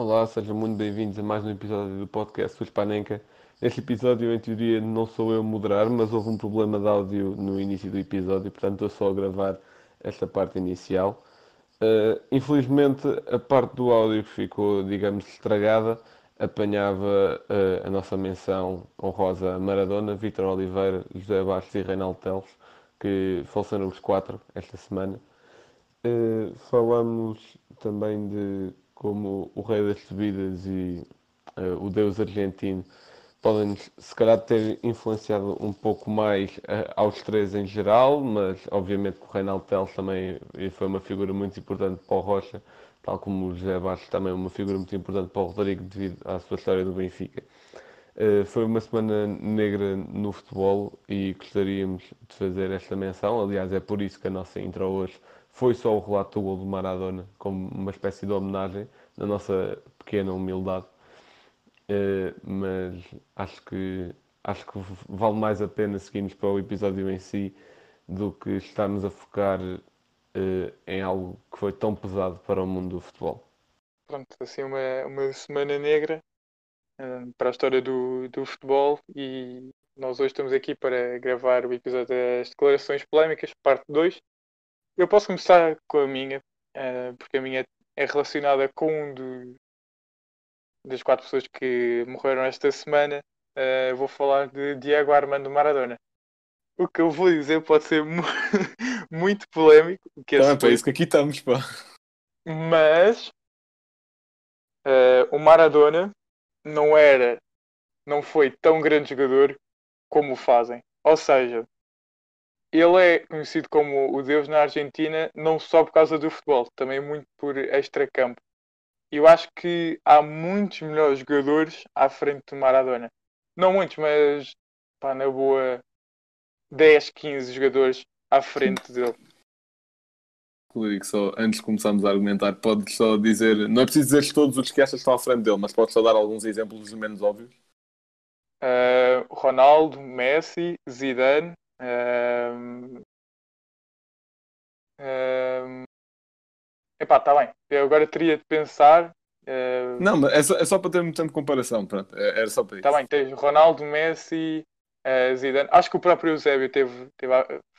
Olá, sejam muito bem-vindos a mais um episódio do podcast do Spanenka. Neste episódio, em teoria, não sou eu a moderar, mas houve um problema de áudio no início do episódio, portanto, estou só a gravar esta parte inicial. Uh, infelizmente, a parte do áudio que ficou, digamos, estragada apanhava uh, a nossa menção honrosa Maradona, Vítor Oliveira, José Bastos e Reinaldo Teles, que faleceram os quatro esta semana. Uh, falamos também de como o Rei das Subidas e uh, o Deus Argentino podem, se calhar, ter influenciado um pouco mais uh, aos três em geral, mas obviamente que o Reinaldo Teles também foi uma figura muito importante para o Rocha, tal como o José Bastos também é uma figura muito importante para o Rodrigo devido à sua história do Benfica. Uh, foi uma semana negra no futebol e gostaríamos de fazer esta menção. Aliás, é por isso que a nossa intro hoje foi só o relato do gol do Maradona, como uma espécie de homenagem na nossa pequena humildade. Uh, mas acho que, acho que vale mais a pena seguirmos para o episódio em si do que estarmos a focar uh, em algo que foi tão pesado para o mundo do futebol. Pronto, assim uma, uma semana negra uh, para a história do, do futebol e nós hoje estamos aqui para gravar o episódio das declarações polémicas, parte 2. Eu posso começar com a minha, uh, porque a minha é relacionada com um do, das quatro pessoas que morreram esta semana. Uh, vou falar de Diego Armando Maradona. O que eu vou dizer pode ser mu muito polémico. Que é tá, é isso que aqui estamos, pá. Mas uh, o Maradona não era, não foi tão grande jogador como o fazem. Ou seja, ele é conhecido como o Deus na Argentina não só por causa do futebol, também muito por extracampo. Eu acho que há muitos melhores jogadores à frente do Maradona. Não muitos, mas pá, na boa 10, 15 jogadores à frente dele. Rodrigo, só antes de começarmos a argumentar, podes só dizer, não é preciso dizer todos os que achas que estão à frente dele, mas podes só dar alguns exemplos menos óbvios? Uh, Ronaldo, Messi, Zidane, um, um, epá, está bem. Eu agora teria de pensar. Uh, não, mas é só, é só para ter um tempo de comparação. Pronto, é, era só para isso. Está bem, tens Ronaldo, Messi, uh, Zidane. Acho que o próprio Eusébio teve, teve,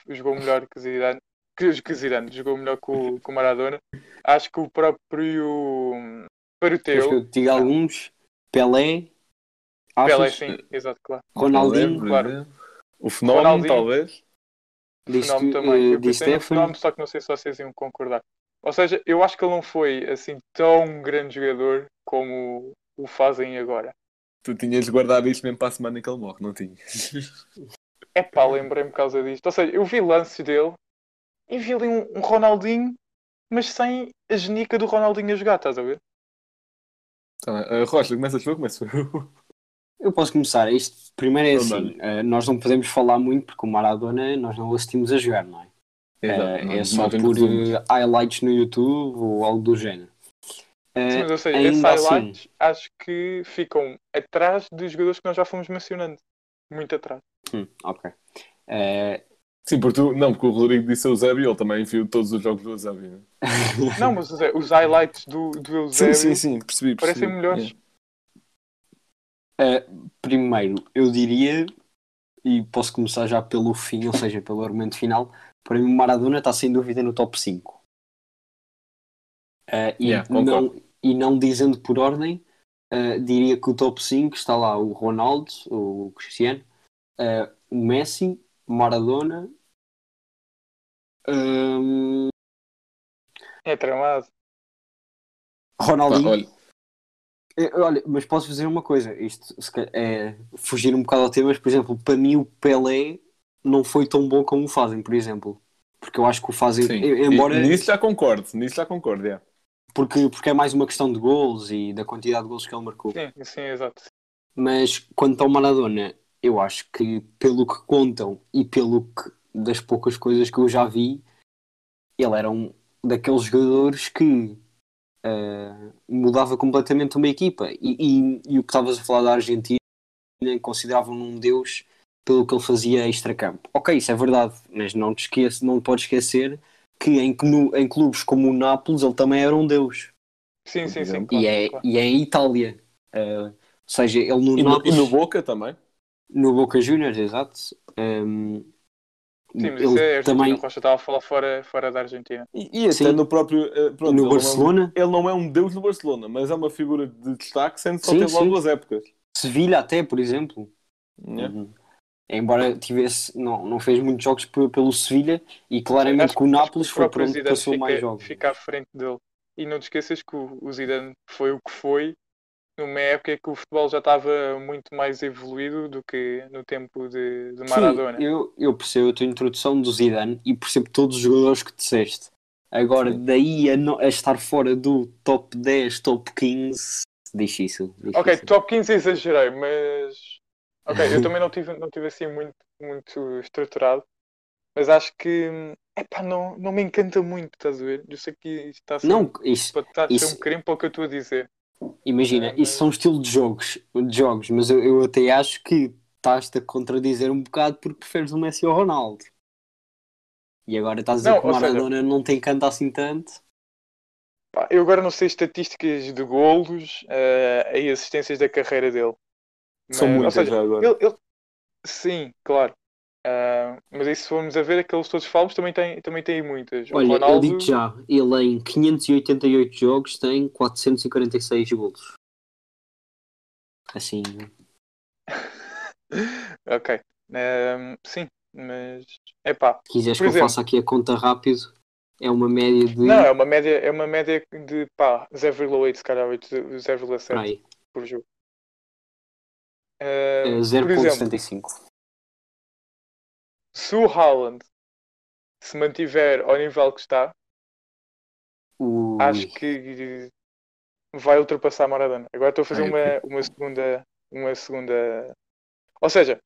jogou melhor que Zidane. Que, que Zidane jogou melhor que o, que o Maradona. Acho que o próprio Peruteu. Acho que eu alguns. Pelé. Pelé, sim, exato, claro. Ronaldinho, Pelé, claro. O fenómeno, talvez. O fenómeno também. Uh, eu pensei no fenómeno, só que não sei se vocês iam concordar. Ou seja, eu acho que ele não foi assim tão grande jogador como o fazem agora. Tu tinhas guardado isto mesmo para a semana que ele morre, não tinhas? É pá, lembrei-me por causa disto. Ou seja, eu vi lances dele e vi ali um, um Ronaldinho, mas sem a genica do Ronaldinho a jogar, estás a ver? Tá, uh, Rocha, começas tu ou começo eu? Eu posso começar. Isto primeiro é assim, uh, nós não podemos falar muito porque o Maradona nós não o assistimos a jogar, não é? Exato, uh, é só por uh, highlights no YouTube ou algo do género. Sim, mas ou seja, esses highlights assim... acho que ficam atrás dos jogadores que nós já fomos mencionando. Muito atrás. Hum, ok. Sim, porque tu, não, porque o Rodrigo disse Eusébio, ele também viu todos os jogos do Eusébio. Né? não, mas os highlights do, do Eusébio sim, sim, sim, percebi, percebi. parecem melhores. Yeah. Uh, primeiro, eu diria, e posso começar já pelo fim, ou seja, pelo argumento final, para mim o Maradona está sem dúvida no top 5. Uh, e, yeah, não, e não dizendo por ordem, uh, diria que o top 5 está lá o Ronaldo, o Cristiano, uh, o Messi, Maradona. Um... É tramado. Ronaldinho. Olha, mas posso dizer uma coisa, isto é fugir um bocado ao tema, mas por exemplo, para mim o Pelé não foi tão bom como o fazem, por exemplo. Porque eu acho que o fazem, Sim. embora. E, nisso já concordo, nisso já concordo, é. porque, porque é mais uma questão de gols e da quantidade de gols que ele marcou. Sim, sim, exato. Mas quanto ao Maradona, eu acho que pelo que contam e pelo que das poucas coisas que eu já vi, ele era um daqueles jogadores que uh, mudava completamente uma equipa. E, e, e o que estavas a falar da Argentina, consideravam um deus pelo que ele fazia extra-campo. Ok, isso é verdade, mas não te esquece, não pode esquecer que em, em clubes como o Nápoles ele também era um deus. Sim, sim, sim. Claro, e, é, claro. e é em Itália. Uh, ou seja, ele no e, Nápoles, no, e no Boca também. No Boca Juniors, exato. Um, Sim, mas isso é também... Rocha estava a falar fora, fora da Argentina. E, e até Sim. no próprio. Uh, pronto, no Barcelona? Não é um, ele não é um deus no Barcelona, mas é uma figura de destaque, sendo que só teve lá duas épocas. Sevilha, até, por exemplo. Yeah. Uhum. Embora tivesse. Não, não fez muitos jogos pelo Sevilha e claramente com o Nápoles foi para onde passou fica, mais jogos. Fica à frente dele. E não te esqueças que o Zidane foi o que foi numa época que o futebol já estava muito mais evoluído do que no tempo de, de Maradona. Sim, eu, eu percebo a tua introdução do Zidane e percebo todos os jogadores que disseste. Agora, Sim. daí a, no, a, estar fora do top 10, top 15, difícil, difícil. Ok, top 15 exagerei, mas. Ok, eu também não tive, não tive assim muito, muito estruturado, mas acho que. Epá, não, não me encanta muito, estás a ver? Eu sei que isto está a ser, não, isso, a ser isso, um crime para o que eu estou a dizer. Imagina, é, isso são estilo de jogos, de jogos mas eu, eu até acho que estás-te a contradizer um bocado porque preferes o Messi ao Ronaldo. E agora estás a dizer não, que o Maradona seja, não tem canto assim tanto. Pá, eu agora não sei estatísticas de golos uh, e assistências da carreira dele. São mas, muitas seja, já agora. Ele, ele... Sim, claro. Uh, mas aí se formos a ver, aqueles todos falsos também têm também tem muitas. Olha, Ronaldo... eu digo já, ele em 588 jogos tem 446 golos. Assim. ok. Um, sim, mas. É pá. Se quiseres que exemplo... eu faça aqui a conta rápido, é uma média de. Não, é uma média, é uma média de pá, 0,8 se calhar, 0,7 por jogo. Uh, 0,75 se o Haaland se mantiver ao nível que está, Ui. acho que vai ultrapassar Maradona. Agora estou a fazer uma, uma segunda. Uma segunda. Ou seja,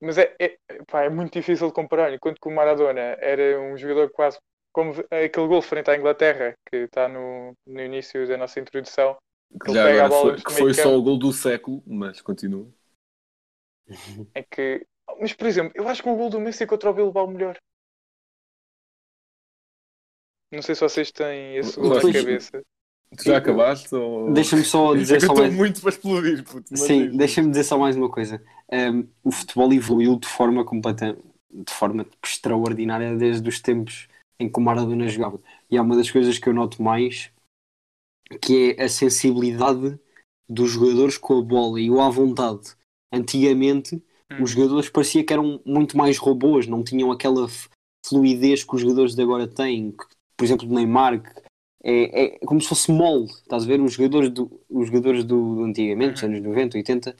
mas é, é, pá, é muito difícil de comparar. Enquanto que o Maradona era um jogador quase como aquele gol frente à Inglaterra, que está no, no início da nossa introdução. Que, já pega a bola foi, que foi só o gol do século, mas continua. É que mas, por exemplo, eu acho que o gol do Messi contra o Bilbao melhor. Não sei se vocês têm esse gol na cabeça. Tu já acabaste? Ou... Deixa-me só dizer só mais... muito para explodir, puto. Sim, deixa-me dizer só mais uma coisa. Um, o futebol evoluiu de forma completa, de forma extraordinária desde os tempos em que o Maradona jogava. E há uma das coisas que eu noto mais que é a sensibilidade dos jogadores com a bola e o à vontade. Antigamente Hum. Os jogadores parecia que eram muito mais robôs, não tinham aquela fluidez que os jogadores de agora têm. Que, por exemplo, o Neymar, que é, é, como se fosse mole, estás a ver? Os jogadores do, os jogadores do, do antigamente, dos uhum. anos 90, 80,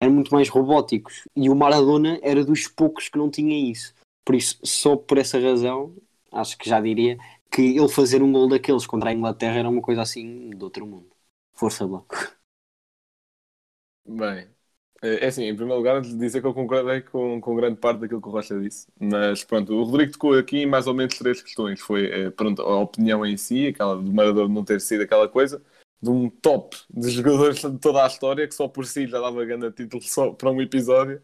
eram muito mais robóticos. E o Maradona era dos poucos que não tinha isso. Por isso, só por essa razão, acho que já diria que ele fazer um gol daqueles contra a Inglaterra era uma coisa assim de outro mundo. Força, Bloco. Bem, é, é assim, em primeiro lugar, dizer que eu concordei com, com grande parte daquilo que o Rocha disse. Mas pronto, o Rodrigo tocou aqui mais ou menos três questões. Foi é, pronto, a opinião em si, aquela do Maradona não ter sido aquela coisa, de um top de jogadores de toda a história, que só por si já dava grande título só para um episódio.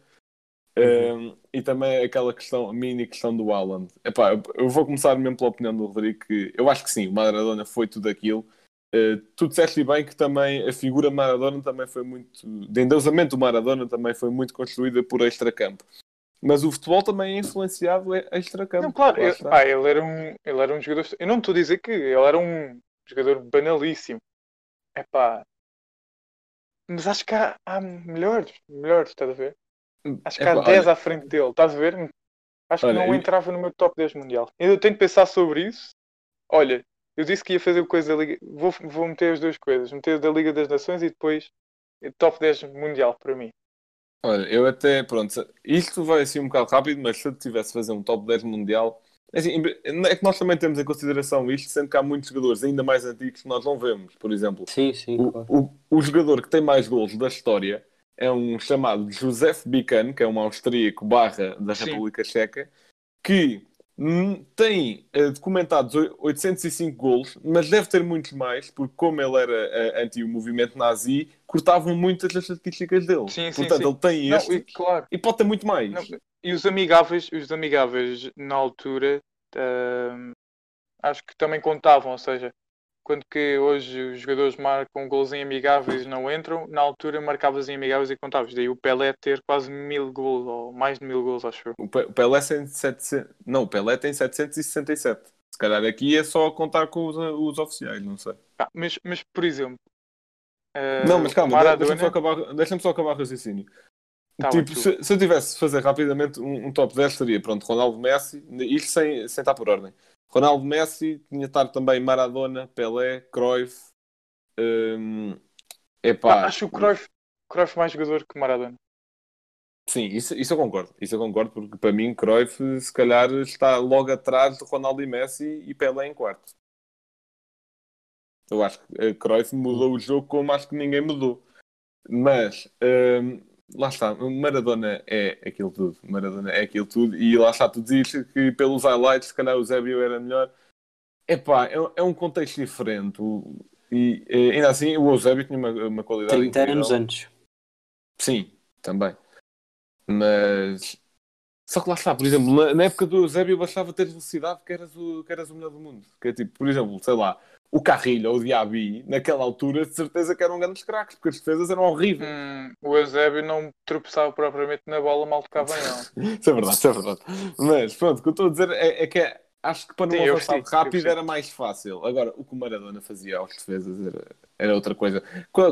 Uhum. Um, e também aquela questão, a mini questão do Haaland. Epá, eu vou começar mesmo pela opinião do Rodrigo, que eu acho que sim, o Maradona foi tudo aquilo Uh, tu disseste bem que também a figura Maradona também foi muito. de endeusamento do Maradona também foi muito construída por extracampo. Mas o futebol também é influenciado extracampo. Não, claro, ele, pá, ele, era um, ele era um jogador. Eu não estou a dizer que ele era um jogador banalíssimo. É pá. Mas acho que há, há melhores, melhores, estás a ver? Acho que há 10 olha... à frente dele, estás a ver? Acho olha, que não eu... entrava no meu top 10 mundial. Eu tenho que pensar sobre isso. Olha, eu disse que ia fazer coisa da Liga. Vou, vou meter as duas coisas. Meter da Liga das Nações e depois top 10 mundial para mim. Olha, eu até, pronto, isto vai assim um bocado rápido, mas se eu tivesse a fazer um top 10 mundial, Assim, é que nós também temos em consideração isto, sendo que há muitos jogadores ainda mais antigos que nós não vemos. Por exemplo, sim, sim, o, claro. o, o, jogador que tem mais gols da história é um chamado Josef Bican, que é um austríaco barra da sim. República Checa, que tem uh, documentados 805 gols, mas deve ter muitos mais, porque como ele era uh, anti o movimento nazi, cortavam muitas das estatísticas dele. Sim, Portanto, sim, ele tem este e, claro. e pode ter muito mais. Não, e os amigáveis, os amigáveis na altura, uh, acho que também contavam, ou seja, quando que hoje os jogadores marcam gols em amigáveis e não entram, na altura marcavas em amigáveis e contavas. Daí o Pelé ter quase mil gols, ou mais de mil gols, acho eu. O Pelé tem 700... Não, o Pelé tem 767. Se calhar aqui é só contar com os, os oficiais, não sei. Ah, mas, mas, por exemplo... Uh, não, mas calma, Maradona... deixa-me só acabar, deixa só acabar o raciocínio. Tá tipo, se, se, eu tivesse de fazer rapidamente um, um, top 10, seria, pronto, Ronaldo Messi, isto sem, sem estar por ordem. Ronaldo Messi, tinha de estar também Maradona, Pelé, Cruyff. Um, epá. Ah, acho o Cruyff, Cruyff mais jogador que Maradona. Sim, isso, isso eu concordo. Isso eu concordo, porque para mim Cruyff se calhar está logo atrás de Ronaldo e Messi e Pelé em quarto. Eu acho que Cruyff mudou o jogo como acho que ninguém mudou. Mas um, lá está, Maradona é aquilo tudo. Maradona é aquilo tudo. E lá está, tu dizes que pelos highlights, se calhar o Zébio era melhor. Epá, é, é um contexto diferente. E, e ainda assim, o Eusébio tinha uma, uma qualidade. 30 incrível. anos antes. Sim, também. Mas. Só que lá está, por exemplo, na, na época do Eusébio bastava ter velocidade que eras, o, que eras o melhor do mundo. Que é tipo, por exemplo, sei lá, o Carrilho ou o Diaby, naquela altura, de certeza que eram grandes craques, porque as defesas eram horríveis. Hum, o Eusébio não tropeçava propriamente na bola, mal tocava não. isso é verdade, isso é verdade. Mas pronto, o que eu estou a dizer é, é que é, acho que para não Sim, avançar rápido era mais fácil. Agora, o que o Maradona fazia aos defesas era, era outra coisa.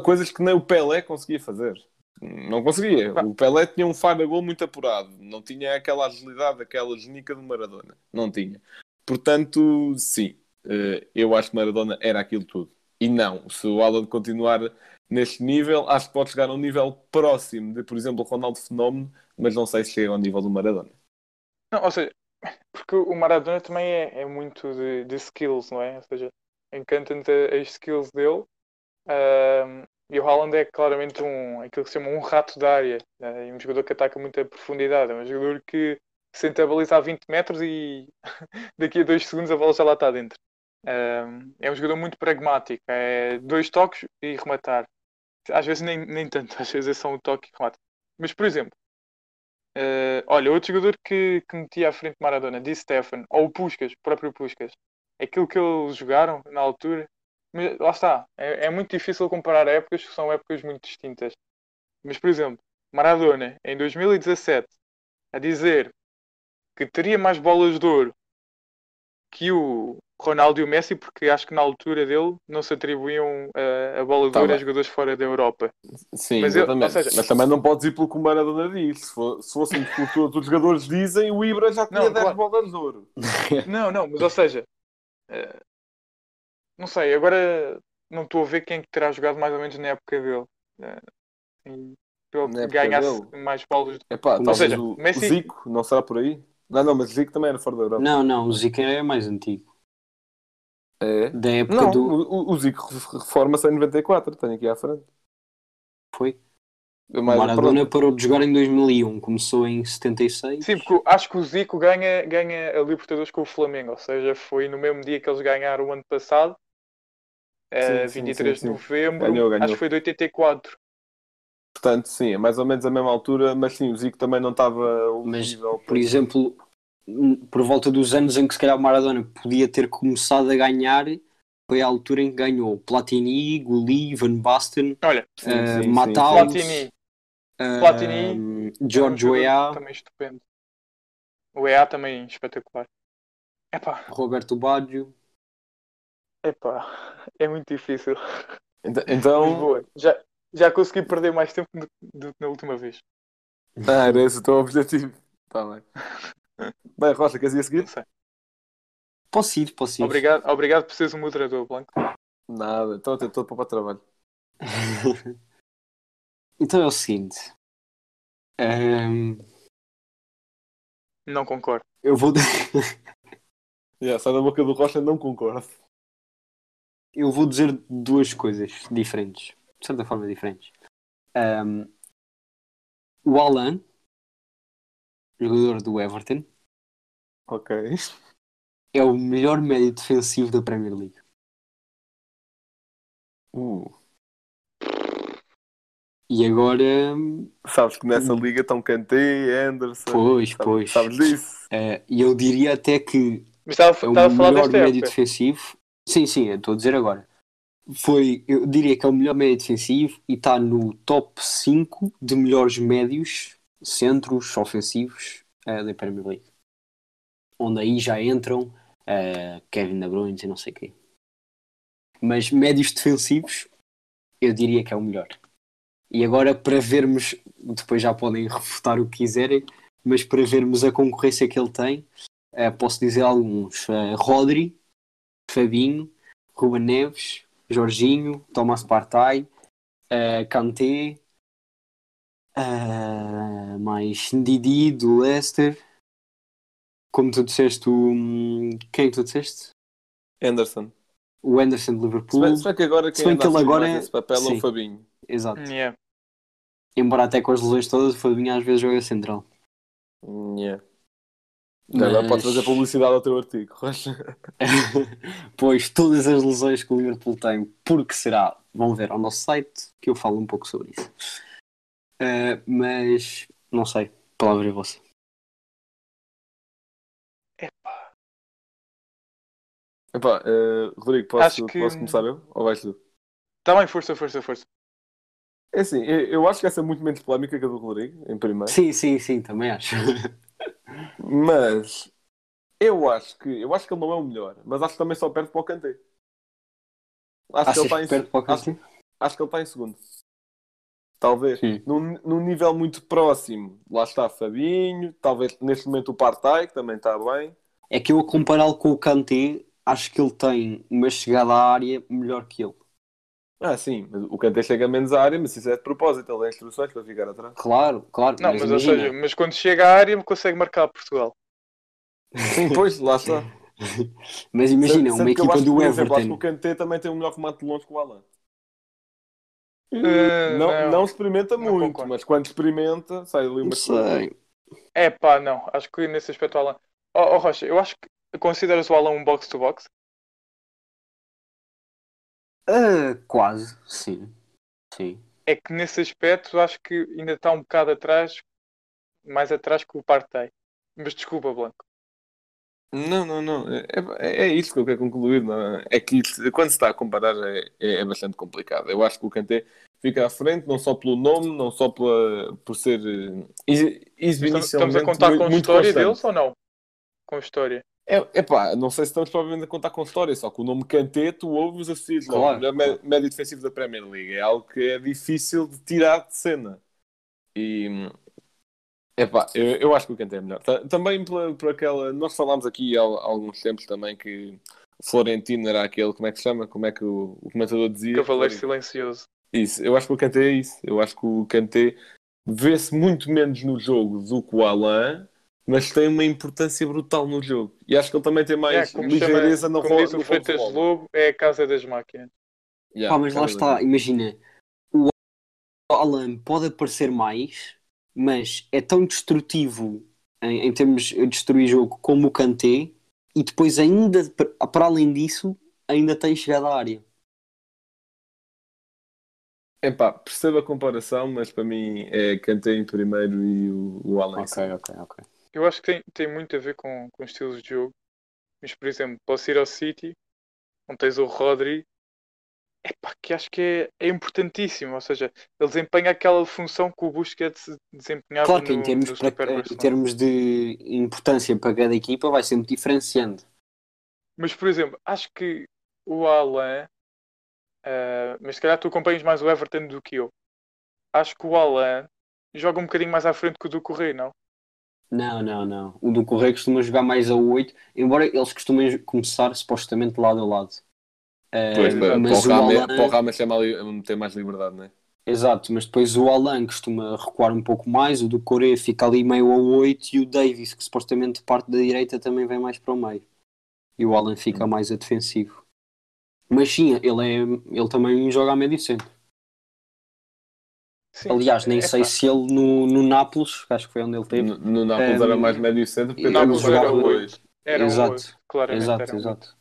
Coisas que nem o Pelé conseguia fazer. Não conseguia. O Pelé tinha um faro gol muito apurado. Não tinha aquela agilidade, aquela genica do Maradona. Não tinha. Portanto, sim, eu acho que Maradona era aquilo tudo. E não, se o Alan continuar neste nível, acho que pode chegar a um nível próximo de, por exemplo, o Ronaldo Fenómeno, mas não sei se chega ao nível do Maradona. Não, ou seja, porque o Maradona também é, é muito de, de, skills, não é? Ou seja, encanta-te as skills dele. e o Haaland é claramente um, aquilo que se chama um rato da área. Né? um jogador que ataca muita profundidade. É um jogador que senta a baliza a 20 metros e daqui a 2 segundos a bola já lá está dentro é um jogador muito pragmático. É dois toques e rematar. Às vezes nem, nem tanto, às vezes é só um toque e remata. Mas, por exemplo, uh, olha, outro jogador que, que metia à frente de Maradona, Di Stefan, ou o Puskas, o próprio Puskas, aquilo que eles jogaram na altura, mas, lá está, é, é muito difícil comparar épocas, que são épocas muito distintas. Mas, por exemplo, Maradona, em 2017, a dizer que teria mais bolas de ouro que o, Ronaldo e o Messi, porque acho que na altura dele não se atribuíam uh, a bola de tá ouro a jogadores fora da Europa. Sim, mas, eu, seja... mas também não podes ir pelo que o Maradona diz. Se, fossem por todos os jogadores dizem, o Ibra já tinha não, 10 claro. bolas de ouro. Não, não, mas ou seja, uh, não sei, agora não estou a ver quem é terá jogado mais ou menos na época dele. Uh, pelo ganhasse dele. mais bolas. Epá, ou seja, o, Messi... o Zico, não será por aí? Não, não, mas o Zico também era fora da Europa. Não, não, o Zico é mais antigo. É? Da época não, do. O, o Zico reforma-se em 94, tenho aqui à frente. Foi? O Maradona parou de jogar em 2001, começou em 76. Sim, porque acho que o Zico ganha, ganha a Libertadores com o Flamengo, ou seja, foi no mesmo dia que eles ganharam o ano passado, sim, 23 sim, sim, de novembro, ganhou, ganhou. acho que foi de 84. Portanto, sim, é mais ou menos a mesma altura, mas sim, o Zico também não estava Mas, por exemplo, por volta dos anos em que se calhar o Maradona podia ter começado a ganhar, foi a altura em que ganhou Platini, Gulli, Van Basten, Olha, sim, uh, sim, Mataus, Platini, uh, Platini, George Weah, também estupendo. O Weah também espetacular. Epá. Roberto Baggio. Epá, é muito difícil. Então, então... já, já consegui perder mais tempo do, do que na última vez. Ah, era esse o teu objetivo. Tá bem. Bem, Rocha, queres ir a seguir? Posso ir, posso ir. Obrigado, obrigado por seres um moderador, Blanco. Nada, então estou para o trabalho. então é o seguinte. Um... Não concordo. Eu vou. Yeah, sai da boca do Rocha, não concordo. Eu vou dizer duas coisas diferentes, de certa forma diferentes. Um, o Alan, jogador do Everton, Ok. é o melhor médio defensivo da Premier League. Uh, E agora, sabes que nessa liga estão Kanté, Anderson. pois, sabes, pois. Sabes disso? eh, e eu diria até que Mas estava, é o estava a falar melhor médio época. defensivo. Sim, sim, eu estou a dizer agora. Foi, eu diria que é o melhor médio defensivo e está no top 5 de melhores médios centros ofensivos eh, da Premier League. Onde aí já entram eh, Kevin De Bruyne e não sei quem. Mas médios defensivos, eu diria que é o melhor. E agora para vermos, depois já podem refutar o que quiserem, mas para vermos a concorrência que ele tem, eh, posso dizer alguns. Rodri, Fabinho, Ruben Neves, Jorginho, Thomas Partey, eh, Kanté, eh, mais Didi do Leicester. Como tu disseste, o, hum, quem é tu disseste? Anderson. O Anderson de Se Liverpool. bem, se bem que agora Se quem bem anda que ele agora é- esse papel é sim. o Fabinho. Exato. Yeah. Embora até com as lesões todas, o Fabinho às vezes joga central. Yeah. Agora Mas- podes fazer publicidade ao teu artigo, Rocha. pois todas as lesões que o Liverpool tem, porque será, vão ver ao nosso site que eu falo um pouco sobre isso. Eh, mas não sei, a palavra é vossa. Epá. Epá, eh, Rodrigo, posso, Acho que- posso começar eu? Ou vais tu? Tá bem, força, força, força. É assim, eu, eu acho que essa é muito menos polémica que a do Rodrigo, em primeiro. Sim, sim, sim, também acho. Mas eu acho que eu acho que ele não é o melhor, mas acho que também só perde para o Kanté. Acho que ele está que em, o acho, acho que ele está em segundo. Talvez. Sim. Num, num nível muito próximo. Lá está Fabinho, talvez neste momento o Partey, que também está bem. É que eu a compará-lo com o Kanté, acho que ele tem uma chegada à área melhor que ele. Ah, sim, mas o Kanté chega menos à área, mas isso é de propósito, ele dá instruções para ficar atrás. Claro, claro. Não, mas, ou imagina, seja, mas quando chega à área consegue marcar Portugal. Sim, pois, lá está. mas imagina, Sendo uma equipa acho que, do por exemplo, acho que Everton. o Kanté também tem um melhor remate de longe que o Alan. Eh, não, não. não experimenta Não muito, concordo. mas quando experimenta, sai ali uma sei. É pá, não. Acho que nesse aspecto o Alan. Oh, oh, Rocha, eu acho que consideras o Alan um box-to-box? Ah, quase, sim. Sim. É que nesse aspecto acho que ainda está um bocado atrás, mais atrás que o Partey. Mas desculpa, Blanco. Não, não, não. É, é, é isso que eu quero concluir. Não é? é que isso, quando se está a comparar é, é, é bastante complicado. Eu acho que o Kanté fica à frente, não só pelo nome, não só pela, por ser eh, Estamos, a contar muito, com a história constante. deles ou não? Com a história. É, epá, não sei se estamos provavelmente a contar com história, só que o nome Kanté tu ouves assim, logo, Claro, melhor mé- médio defensivo da Premier League. É algo que é difícil de tirar de cena. E epá, eu, eu acho que o Kanté é melhor. Ta- Também pela, por aquela. Nós falámos aqui há, há alguns tempos também que Florentino era aquele, como é que se chama? Como é que o, o comentador dizia? Cavaleiro silencioso. Isso, eu acho que o Kanté é isso. Eu acho que o Kanté vê-se muito menos no jogo do que o Alain, mas tem uma importância brutal no jogo. E acho que ele também tem mais É, ligeireza chama, no como diz o Freitas Lobo, é a casa das máquinas. Yeah, Pá, mas lá está, imagina, o Alan pode aparecer mais, mas é tão destrutivo em, em termos de destruir jogo como o Kanté, e depois ainda, para além disso, ainda tem chegado à área. Epá, percebo a comparação, mas para mim é Kanté em primeiro e o, o em segundo. ok, ok. Eu acho que tem, tem muito a ver com, com estilos de jogo. Mas, por exemplo, posso ir ao City, onde tens o Rodri, epá, que acho que é, é importantíssimo. Ou seja, ele desempenha aquela função que o Busquets desempenhava Claro que em termos, no para- em termos de importância para cada equipa vai sempre diferenciando. Mas, por exemplo, acho que o Alan, ah, mas se calhar tu acompanhas mais o Everton do que eu. Acho que o Alan joga um bocadinho mais à frente que o do Correio, não? Não, não, não. O do Correio costuma jogar mais a 8, embora eles costumem começar supostamente lado a lado. Eh, Pois, para, para mas o o Rame, Alan- para o Rame chama ali, ter mais liberdade, não é? Exato, mas depois o Alan costuma recuar um pouco mais, o do Coreia fica ali meio a 8 e o Davis, que supostamente parte da direita, também vem mais para o meio. E o Alan fica mais a defensivo. Mas sim, ele, é, ele também joga a médio centro. Sim, Aliás, nem é sei se ele no, no Nápoles, acho que foi onde ele teve. No, no Nápoles Um, era mais médio centro, porque Nápoles jogava era o dois. Era um exato, oito, claramente exato, era um exato.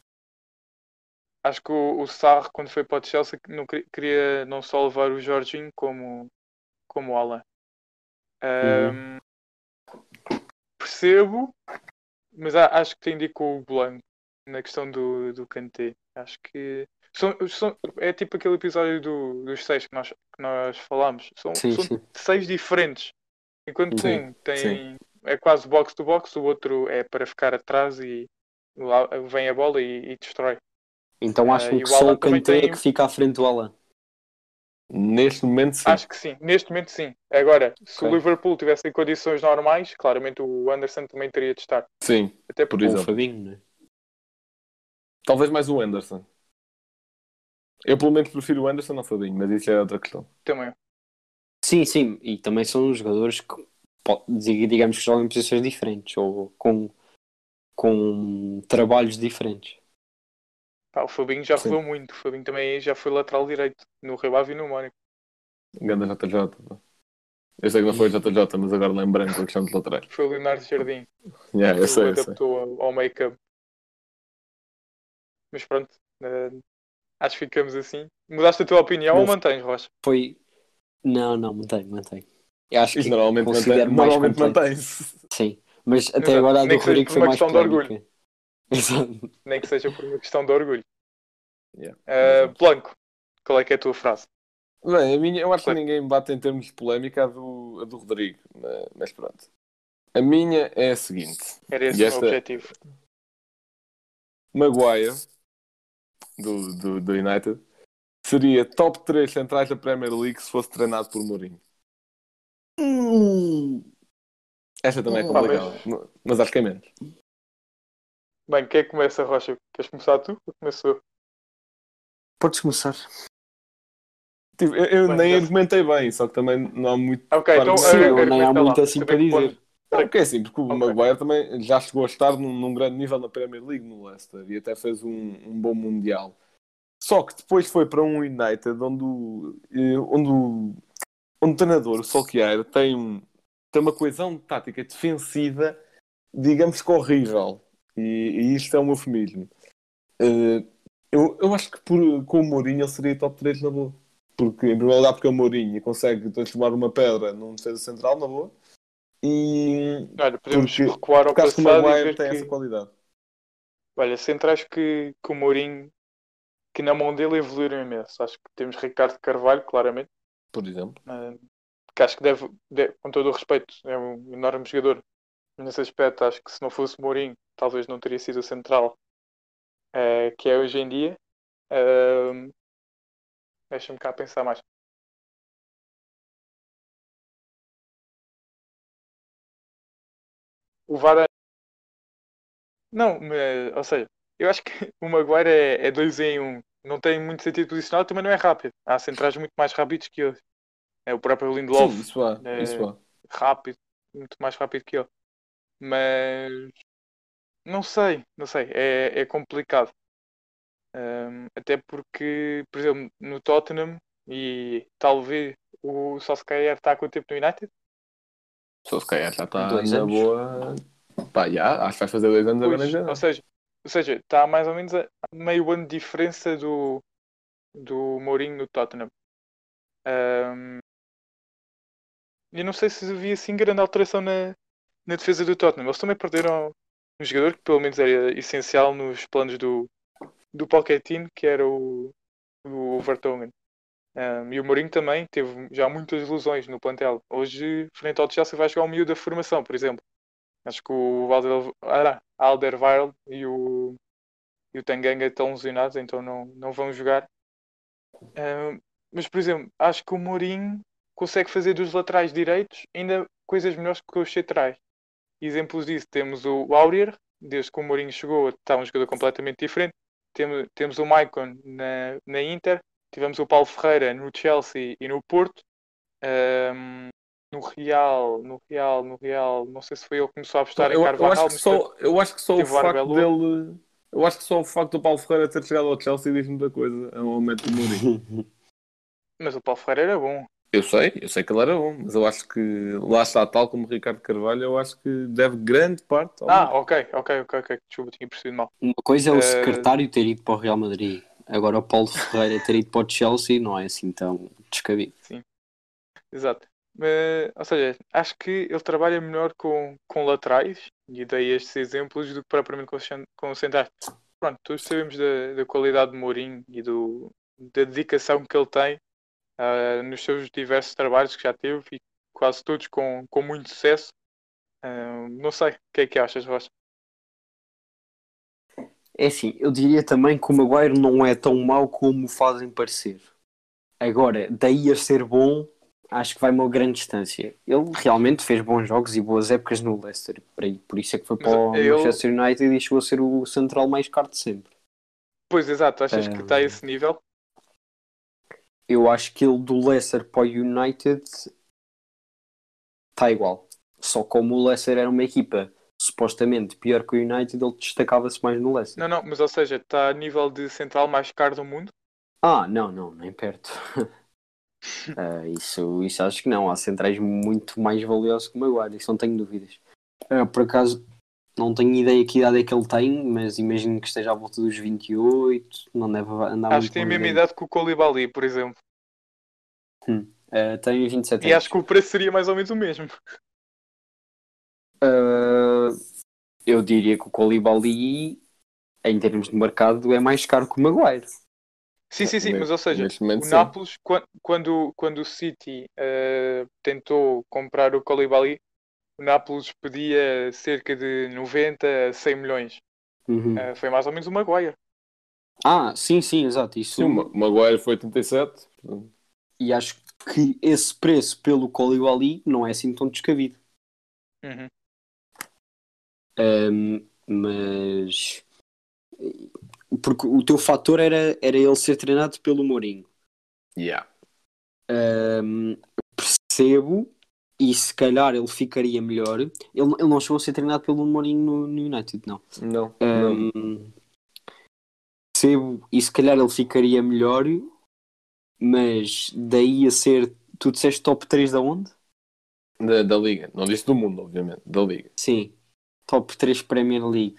Acho que o, o Sarr, quando foi para o Chelsea, não queria, não só levar o Jorginho como, como o Alan. Uhum. Ahm, percebo, mas acho que te indico o Blanco na questão do, do Kanté. Acho que são, são- é tipo aquele episódio do, dos seis que nós, que nós falámos. São, Sim, são sim. seis diferentes. Enquanto Sim, um tem, sim. é quase box to box, o outro é para ficar atrás e lá vem a bola e, e destrói. Então acham e que o só o é tem- que fica à frente do Alan. Neste momento, sim. Acho que sim, neste momento sim. Agora, se Ok. o Liverpool tivesse em condições normais, claramente o Anderson também teria de estar. Sim, Até por o exemplo. Fabinho, né? Talvez mais o Anderson. Eu pelo menos prefiro o Anderson ao Fabinho, mas isso é outra questão. também. Sim, sim, e também são jogadores que digamos que jogam em posições diferentes ou com, com trabalhos diferentes. Pá, o Fabinho já Sim. rodou muito. O Fabinho também já foi lateral direito no Rio Ave e no Mónaco. Ganda JJ. pá. Eu sei que não foi o JJ, mas agora lembrando a questão dos laterais. Foi o Leonardo Jardim Yeah, eu sei, o eu sei. adaptou ao, ao make-up. Mas pronto, eh, acho que ficamos assim. Mudaste a tua opinião ou mantens, Rocha? Foi. Não, não, mantém, mantém. Eu acho Isso que normalmente, mantém, normalmente mantém-se. Sim, mas até Exato. agora a do Nem que seja Rodrigo por foi uma mais questão de orgulho. polémica. Exato. Nem que seja por uma questão de orgulho. Yeah. Eh, Blanco, qual é que é a tua frase? Bem, a minha, eu acho que ninguém bate em termos de polémica a do, a do Rodrigo, mas, pronto. A minha é a seguinte: Era esse o esta- meu objetivo. Maguire, do, do, do United, seria top 3 centrais da Premier League se fosse treinado por Mourinho. Esta também é Pá, mas- complicada, mas acho que é menos. Bem, quem é que começa, Rocha? Queres começar tu? Ou começou? Podes começar. Tipo, eu eu Bem, nem já- argumentei bem, só que também não há muito. Ok, então Sim, eh, eu nem há muito assim para dizer. Não, porque é assim, porque o Ok. Maguire também já chegou a estar num, num grande nível na Premier League no Leicester e até fez um, um bom Mundial. Só que depois foi para um United onde o, eh, onde o, onde o treinador, o Solskjaer, tem, tem uma coesão tática defensiva, digamos que horrível. E, e isto é um eufemismo. Eh, eu, eu acho que por, com o Mourinho ele seria top 3 na boa. Porque, em primeiro lugar, porque o Mourinho consegue transformar uma pedra num defesa central na boa. E Olha, podemos Porque- recuar ao porque acho que o passado e Maguire ver tem que, essa qualidade. olha, centrais que, que o Mourinho, que na mão dele evoluíram imenso. Acho que temos Ricardo Carvalho, claramente, Por exemplo. eh, que acho que deve, deve- com todo o respeito, é um enorme jogador. Nesse aspecto, acho que se não fosse Mourinho, talvez não teria sido o central eh, que é hoje em dia. Ahm, Deixa-me cá pensar mais. O Varane. Não, mas, ou seja, eu acho que o Maguire é, é dois em um. Não tem muito sentido posicional, também não é rápido. Há centrais muito mais rápidos que ele. É o próprio Lindelof Sim, isso há. é- Isso há. rápido, muito mais rápido que ele. Mas não sei, não sei, é, é complicado. Ahm, até porque, por exemplo, no Tottenham e talvez o Solskjaer está há quanto tempo no United? Só se calhar já está Dois na anos. boa. Pá, já, acho que vai fazer dois anos agora janeiro. ou seja, ou seja, está mais ou menos a meio ano de diferença do, do Mourinho no Tottenham. Ahm, e não sei se havia assim grande alteração na, na defesa do Tottenham. Eles também perderam um jogador que pelo menos era essencial nos planos do, do Pochettino, que era o, o Vertonghen. Ahm, e o Mourinho também teve já muitas ilusões no plantel. Hoje, frente ao Chelsea, vai jogar o miúdo da formação, por exemplo. Acho que o Alder, Alderweireld e o, e o Tanganga estão lesionados, então não, não vão jogar. Ahm, mas, por exemplo, acho que o Mourinho consegue fazer dos laterais direitos ainda coisas melhores que os centrais. Exemplos disso, temos o Aurier, desde que o Mourinho chegou, está um jogador completamente diferente. Temos, temos o Maicon na, na Inter, tivemos o Paulo Ferreira no Chelsea e no Porto. Ahm, no Real, no Real, no Real, não sei se foi ele que começou a apostar em Eu, eu acho que só, eu acho que só o facto dele. Eu acho que só o facto do Paulo Ferreira ter chegado ao Chelsea diz muita coisa a um aumento do Mourinho. Mas o Paulo Ferreira era bom. Eu sei, eu sei que ele era bom, mas eu acho que lá está, tal como o Ricardo Carvalho, eu acho que deve grande parte ao Ah, ok, ok, ok, ok. Desculpa, tinha percebido mal. Uma coisa é o Eh, secretário ter ido para o Real Madrid. Agora o Paulo Ferreira ter ido para o Chelsea não é assim tão descabido. Exato. Mas, ou seja, acho que ele trabalha melhor com, com laterais, e dei estes exemplos, do que propriamente com, cen- com centrais. Pronto, todos sabemos da, da qualidade de Mourinho e do, da dedicação que ele tem ah, nos seus diversos trabalhos que já teve e quase todos com, com muito sucesso. Ah, não sei, o que é que achas, Rocha? É assim, eu diria também que o Maguire não é tão mau como fazem parecer. Agora, daí a ser bom, acho que vai uma grande distância. Ele realmente fez bons jogos e boas épocas no Leicester. Por, isso é que foi para o ele- Manchester United e chegou a ser o central mais caro de sempre. Pois, exato, achas que está a Ah. esse nível? Eu acho que ele do Leicester para o United está igual. Só como o Leicester era uma equipa supostamente pior que o United, ele destacava-se mais no Leicester. Não, não, mas ou seja, está a nível de central mais caro do mundo? Ah, não, não, nem perto. Ah, isso, isso acho que não. Há centrais muito mais valiosos que o Maguire, isso não tenho dúvidas. Ah, por acaso, não tenho ideia que idade é que ele tem, mas imagino que esteja à volta dos 28, não deve andar acho que tem a mesma idade que o Koulibaly, por exemplo. Ah, tem 27 E anos. acho que o preço seria mais ou menos o mesmo. Ah, eu diria que o Koulibaly, em termos de mercado, é mais caro que o Maguire. Sim, sim, sim, mas ou seja, momento, o. Nápoles, quan- quando, quando o City eh, tentou comprar o Koulibaly, o Nápoles pedia cerca de 90 a 100 milhões. Uhum. Eh, foi mais ou menos o Maguire. Ah, sim, sim, exato. Isso, Sim, o Ma- o Maguire foi 87. portanto, E acho que esse preço pelo Koulibaly não é assim tão descabido. Uhum. Ahm, mas porque o teu fator era, era ele ser treinado pelo Mourinho. Yeah. Ahm, percebo e se calhar ele ficaria melhor. Ele, ele não chegou a ser treinado pelo Mourinho no, no United, não. Não, não. Ahm, percebo e se calhar ele ficaria melhor, mas daí a ser. Tu disseste top 3 da onde? Da, da Liga. Não disse do mundo, obviamente. Da Liga. Sim, top 3 Premier League.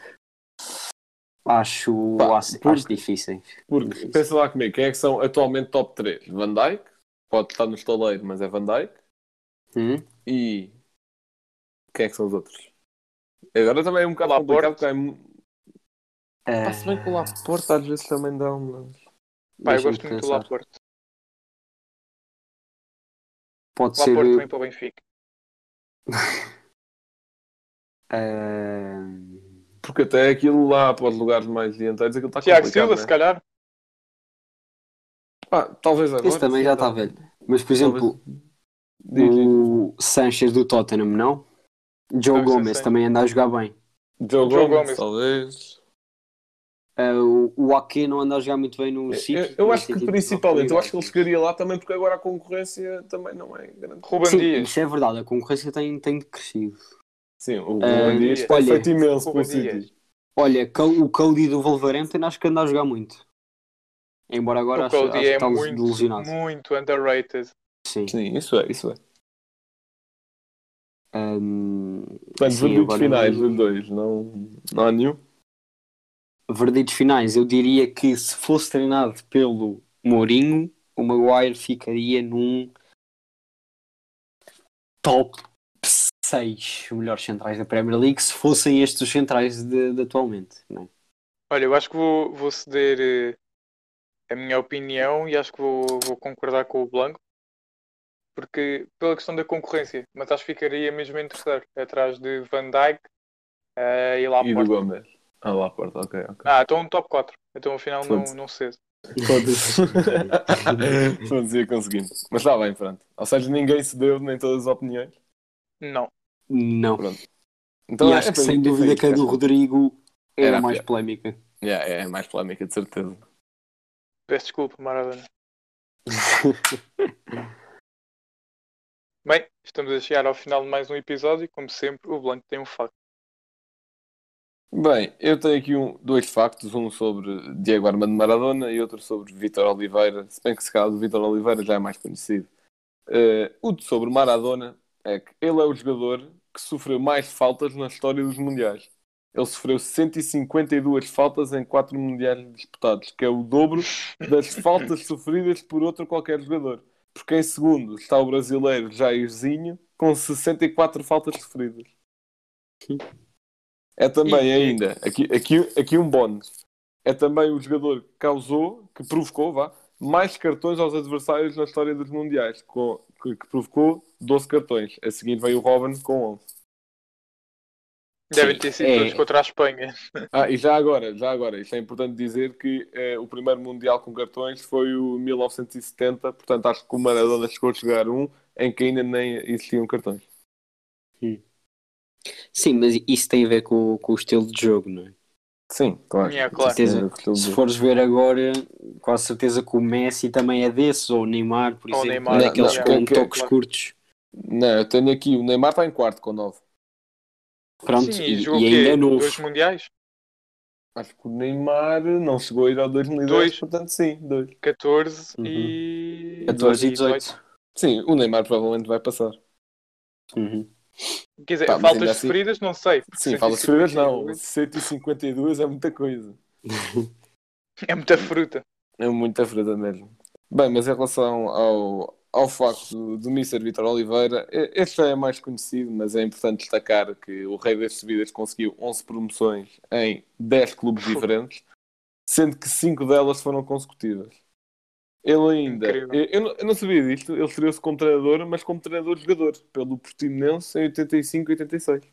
Acho, Pá, acho, porque- acho difíceis. Porque, Difícil. pensa lá comigo, quem é que são atualmente top 3? Van Dijk, pode estar no estaleiro, mas é Van Dijk. Hum? E quem é que são os outros? Agora também é um bocado Laporte. complicado, porque é... Pá, se bem que o Laporte às vezes também dá um... Pá, eu gosto muito do. Laporte. Pode ser. Laporte vem para o Benfica. ah, Porque até aquilo lá para os lugares mais dianteiros, aquilo está Tiago complicado, Silva, né? se calhar. Pá, talvez agora. esse também já está talvez. velho. Mas, por exemplo, diz. o Sanchez do Tottenham, não? Joe Não, Gomes também anda a jogar bem. Joe, Joe Gomes, Gomes. talvez. Ah, o, Ake não anda a jogar muito bem no Eu, City. eu- eu acho que principalmente, eu acho que ele chegaria lá também porque agora a concorrência também não é grande. Ruben Sim, Dias. isso é verdade. A concorrência tem, tem crescido. Sim, o Ah, Ruben Dias olha, feito imenso pelo City. Dias. Olha, o Cody do Wolverhampton acho que anda a jogar muito. Embora agora O acho, acho Cody que é está muito, muito underrated. Sim. Sim, isso é, isso é. Ahm, Portanto, sim, verditos finais não- dos dois, não, não há nenhum. Verditos finais, eu diria que se fosse treinado pelo Mourinho, o Maguire ficaria num top 6 melhores centrais da Premier League se fossem estes os centrais de, de atualmente. Não é? Olha, eu acho que vou, vou ceder eh, a minha opinião e acho que vou, vou concordar com o Blanco. Porque, pela questão da concorrência, mas acho que ficaria mesmo em terceiro, atrás de Van Dijk eh, e E do Laporte. Gomes. Ah, lá porta, ok, ok. Ah, então um top 4. Então afinal não, Foda-se. não cedo. Foda-se. Pronto, ia conseguindo. Mas está bem, pronto. Ou seja, ninguém se deu nem todas as opiniões. Não. Não. Então e é- acho é que sem dúvida é que a do. Rodrigo era Era a mais pior. polémica. Yeah, é mais polémica, de certeza. Peço desculpa, Maradona. Bem, estamos a chegar ao final de mais um episódio e, como sempre, o Blanco tem um facto. Bem, eu tenho aqui um, dois factos, um sobre Diego Armando Maradona e outro sobre Vitor Oliveira, se bem que se calhar o Vitor Oliveira já é mais conhecido. Uh, o sobre Maradona é que ele é o jogador que sofreu mais faltas na história dos Mundiais. Ele sofreu 152 faltas em 4 Mundiais disputados, que é o dobro das faltas sofridas por outro qualquer jogador. Porque em segundo está o brasileiro Jairzinho, com 64 faltas sofridas. É também e, ainda, aqui, aqui, aqui um bónus, é também o jogador que causou, que provocou, vá, mais cartões aos adversários na história dos Mundiais, com, que, que provocou 12 cartões. A seguir veio o Robin com 11. Devem ter sido é... todos contra a Espanha. Ah, e já agora, já agora, isto é importante dizer que eh, o primeiro Mundial com cartões foi o 1970, portanto acho que o Maradona chegou a chegar um em que ainda nem existiam cartões. Sim. Sim, mas isso tem a ver com, com o estilo de jogo, não é? Sim, claro. É, claro. Certeza, se fores ver agora, com certeza que o Messi também é desses, ou o Neymar, por ou exemplo, Neymar, daqueles com toques claro. curtos. Não, eu tenho aqui, o Neymar está em quarto com 9. Pronto, Sim, e, e, ainda é novo. Dois mundiais? Acho que o Neymar não chegou a ir ao 2010, dois. portanto sim, dois. 14 uhum. e... 14 e 18. Sim, o Neymar provavelmente vai passar. Uhum. Quer dizer, faltas assim... sofridas, não sei. Sim, faltas sofridas não. 152 é muita coisa. é muita fruta. É muita fruta mesmo. Bem, mas em relação ao, ao facto do, do Mr. Vitor Oliveira, este já é mais conhecido, mas é importante destacar que o Rei das Subidas conseguiu 11 promoções em 10 clubes diferentes, sendo que 5 delas foram consecutivas. Ele ainda. Eu, eu, não, sabia disto. Ele estreou-se como treinador, mas como treinador-jogador, pelo Portimonense em 85 e 86.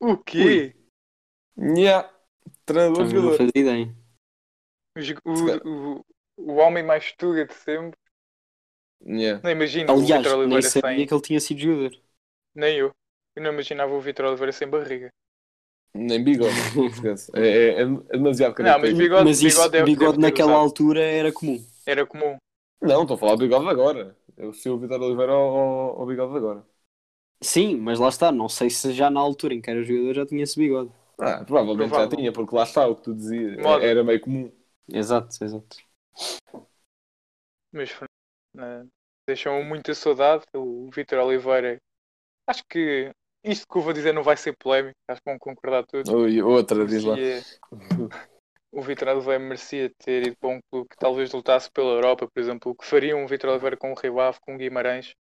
O quê? Ui. Yeah. Treinador-jogador. Não fazia ideia. O, o, o, homem mais tuga de sempre. Yeah. Não imagino Aliás, o Vitor Oliveira nem sem... que ele tinha sido jogador. Nem eu. Eu não imaginava o Vitor Oliveira sem barriga. Nem bigode. é, é, é, demasiado Não, mas bigode, mas isso, bigode, deve, bigode deve naquela usado. altura era comum. Era comum. Não, estou a falar do bigode agora. Eu sei o Vitor Oliveira ao, ao bigode agora. Sim, mas lá está. Não sei se já na altura em que era jogador já tinha esse bigode. Ah, provavelmente Provável. já tinha, porque lá está o que tu dizias. Moda. Era meio comum. Exato, exato. Mas deixam muita saudade. O Vitor Oliveira. Acho que isto que eu vou dizer não vai ser polémico. Acho que vão concordar todos. Outra, diz lá. o Vitor Oliveira merecia ter ido para um clube que talvez lutasse pela Europa, por exemplo, o que faria um Vitor Oliveira com o Rio Ave, com o Guimarães.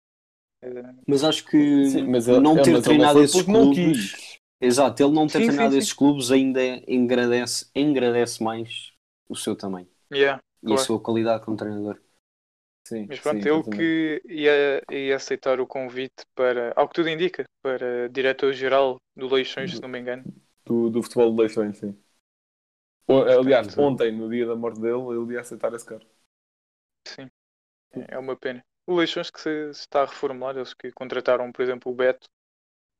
Mas acho que sim, mas não ele, ter ele treinado esses clubes. Exato, ele não ter sim, treinado sim, esses clubes ainda engrandece, engrandece mais o seu tamanho yeah, e claro. a sua qualidade como treinador. Sim, Mas pronto, ele que ia, ia, aceitar o convite para, ao que tudo indica, para diretor-geral do Leixões, se não me engano. Do, do futebol de Leixões, sim. Aliás, ontem, no dia da morte dele, ele ia aceitar esse cargo. Sim, é uma pena. O Leixões que se, está a reformular, eles que contrataram, por exemplo, o Beto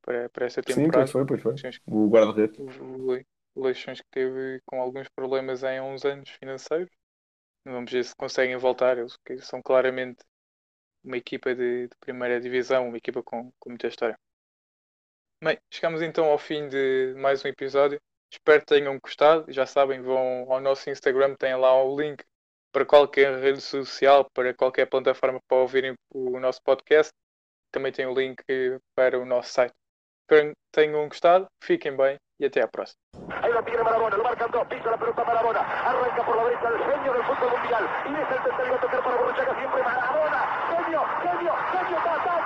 para, para esta temporada. Sim, pois foi, pois foi. O guarda-redes. O Leixões que teve com alguns problemas em uns anos financeiros. Vamos ver se conseguem voltar. Eles que são claramente uma equipa de, de primeira divisão, uma equipa com, com muita história. Bem, chegamos então ao fim de mais um episódio. Espero que tenham gostado. Já sabem, vão ao nosso Instagram, tem lá o link para qualquer rede social, para qualquer plataforma para ouvirem o nosso podcast. Também tem o link para o nosso site. Espero que tenham gostado, fiquem bem e até à próxima. Tiene lo marcan dos, pisa la pelota arranca por la derecha el genio del fútbol mundial y es el tercero a tocar para Borruchaga siempre genio, genio, genio.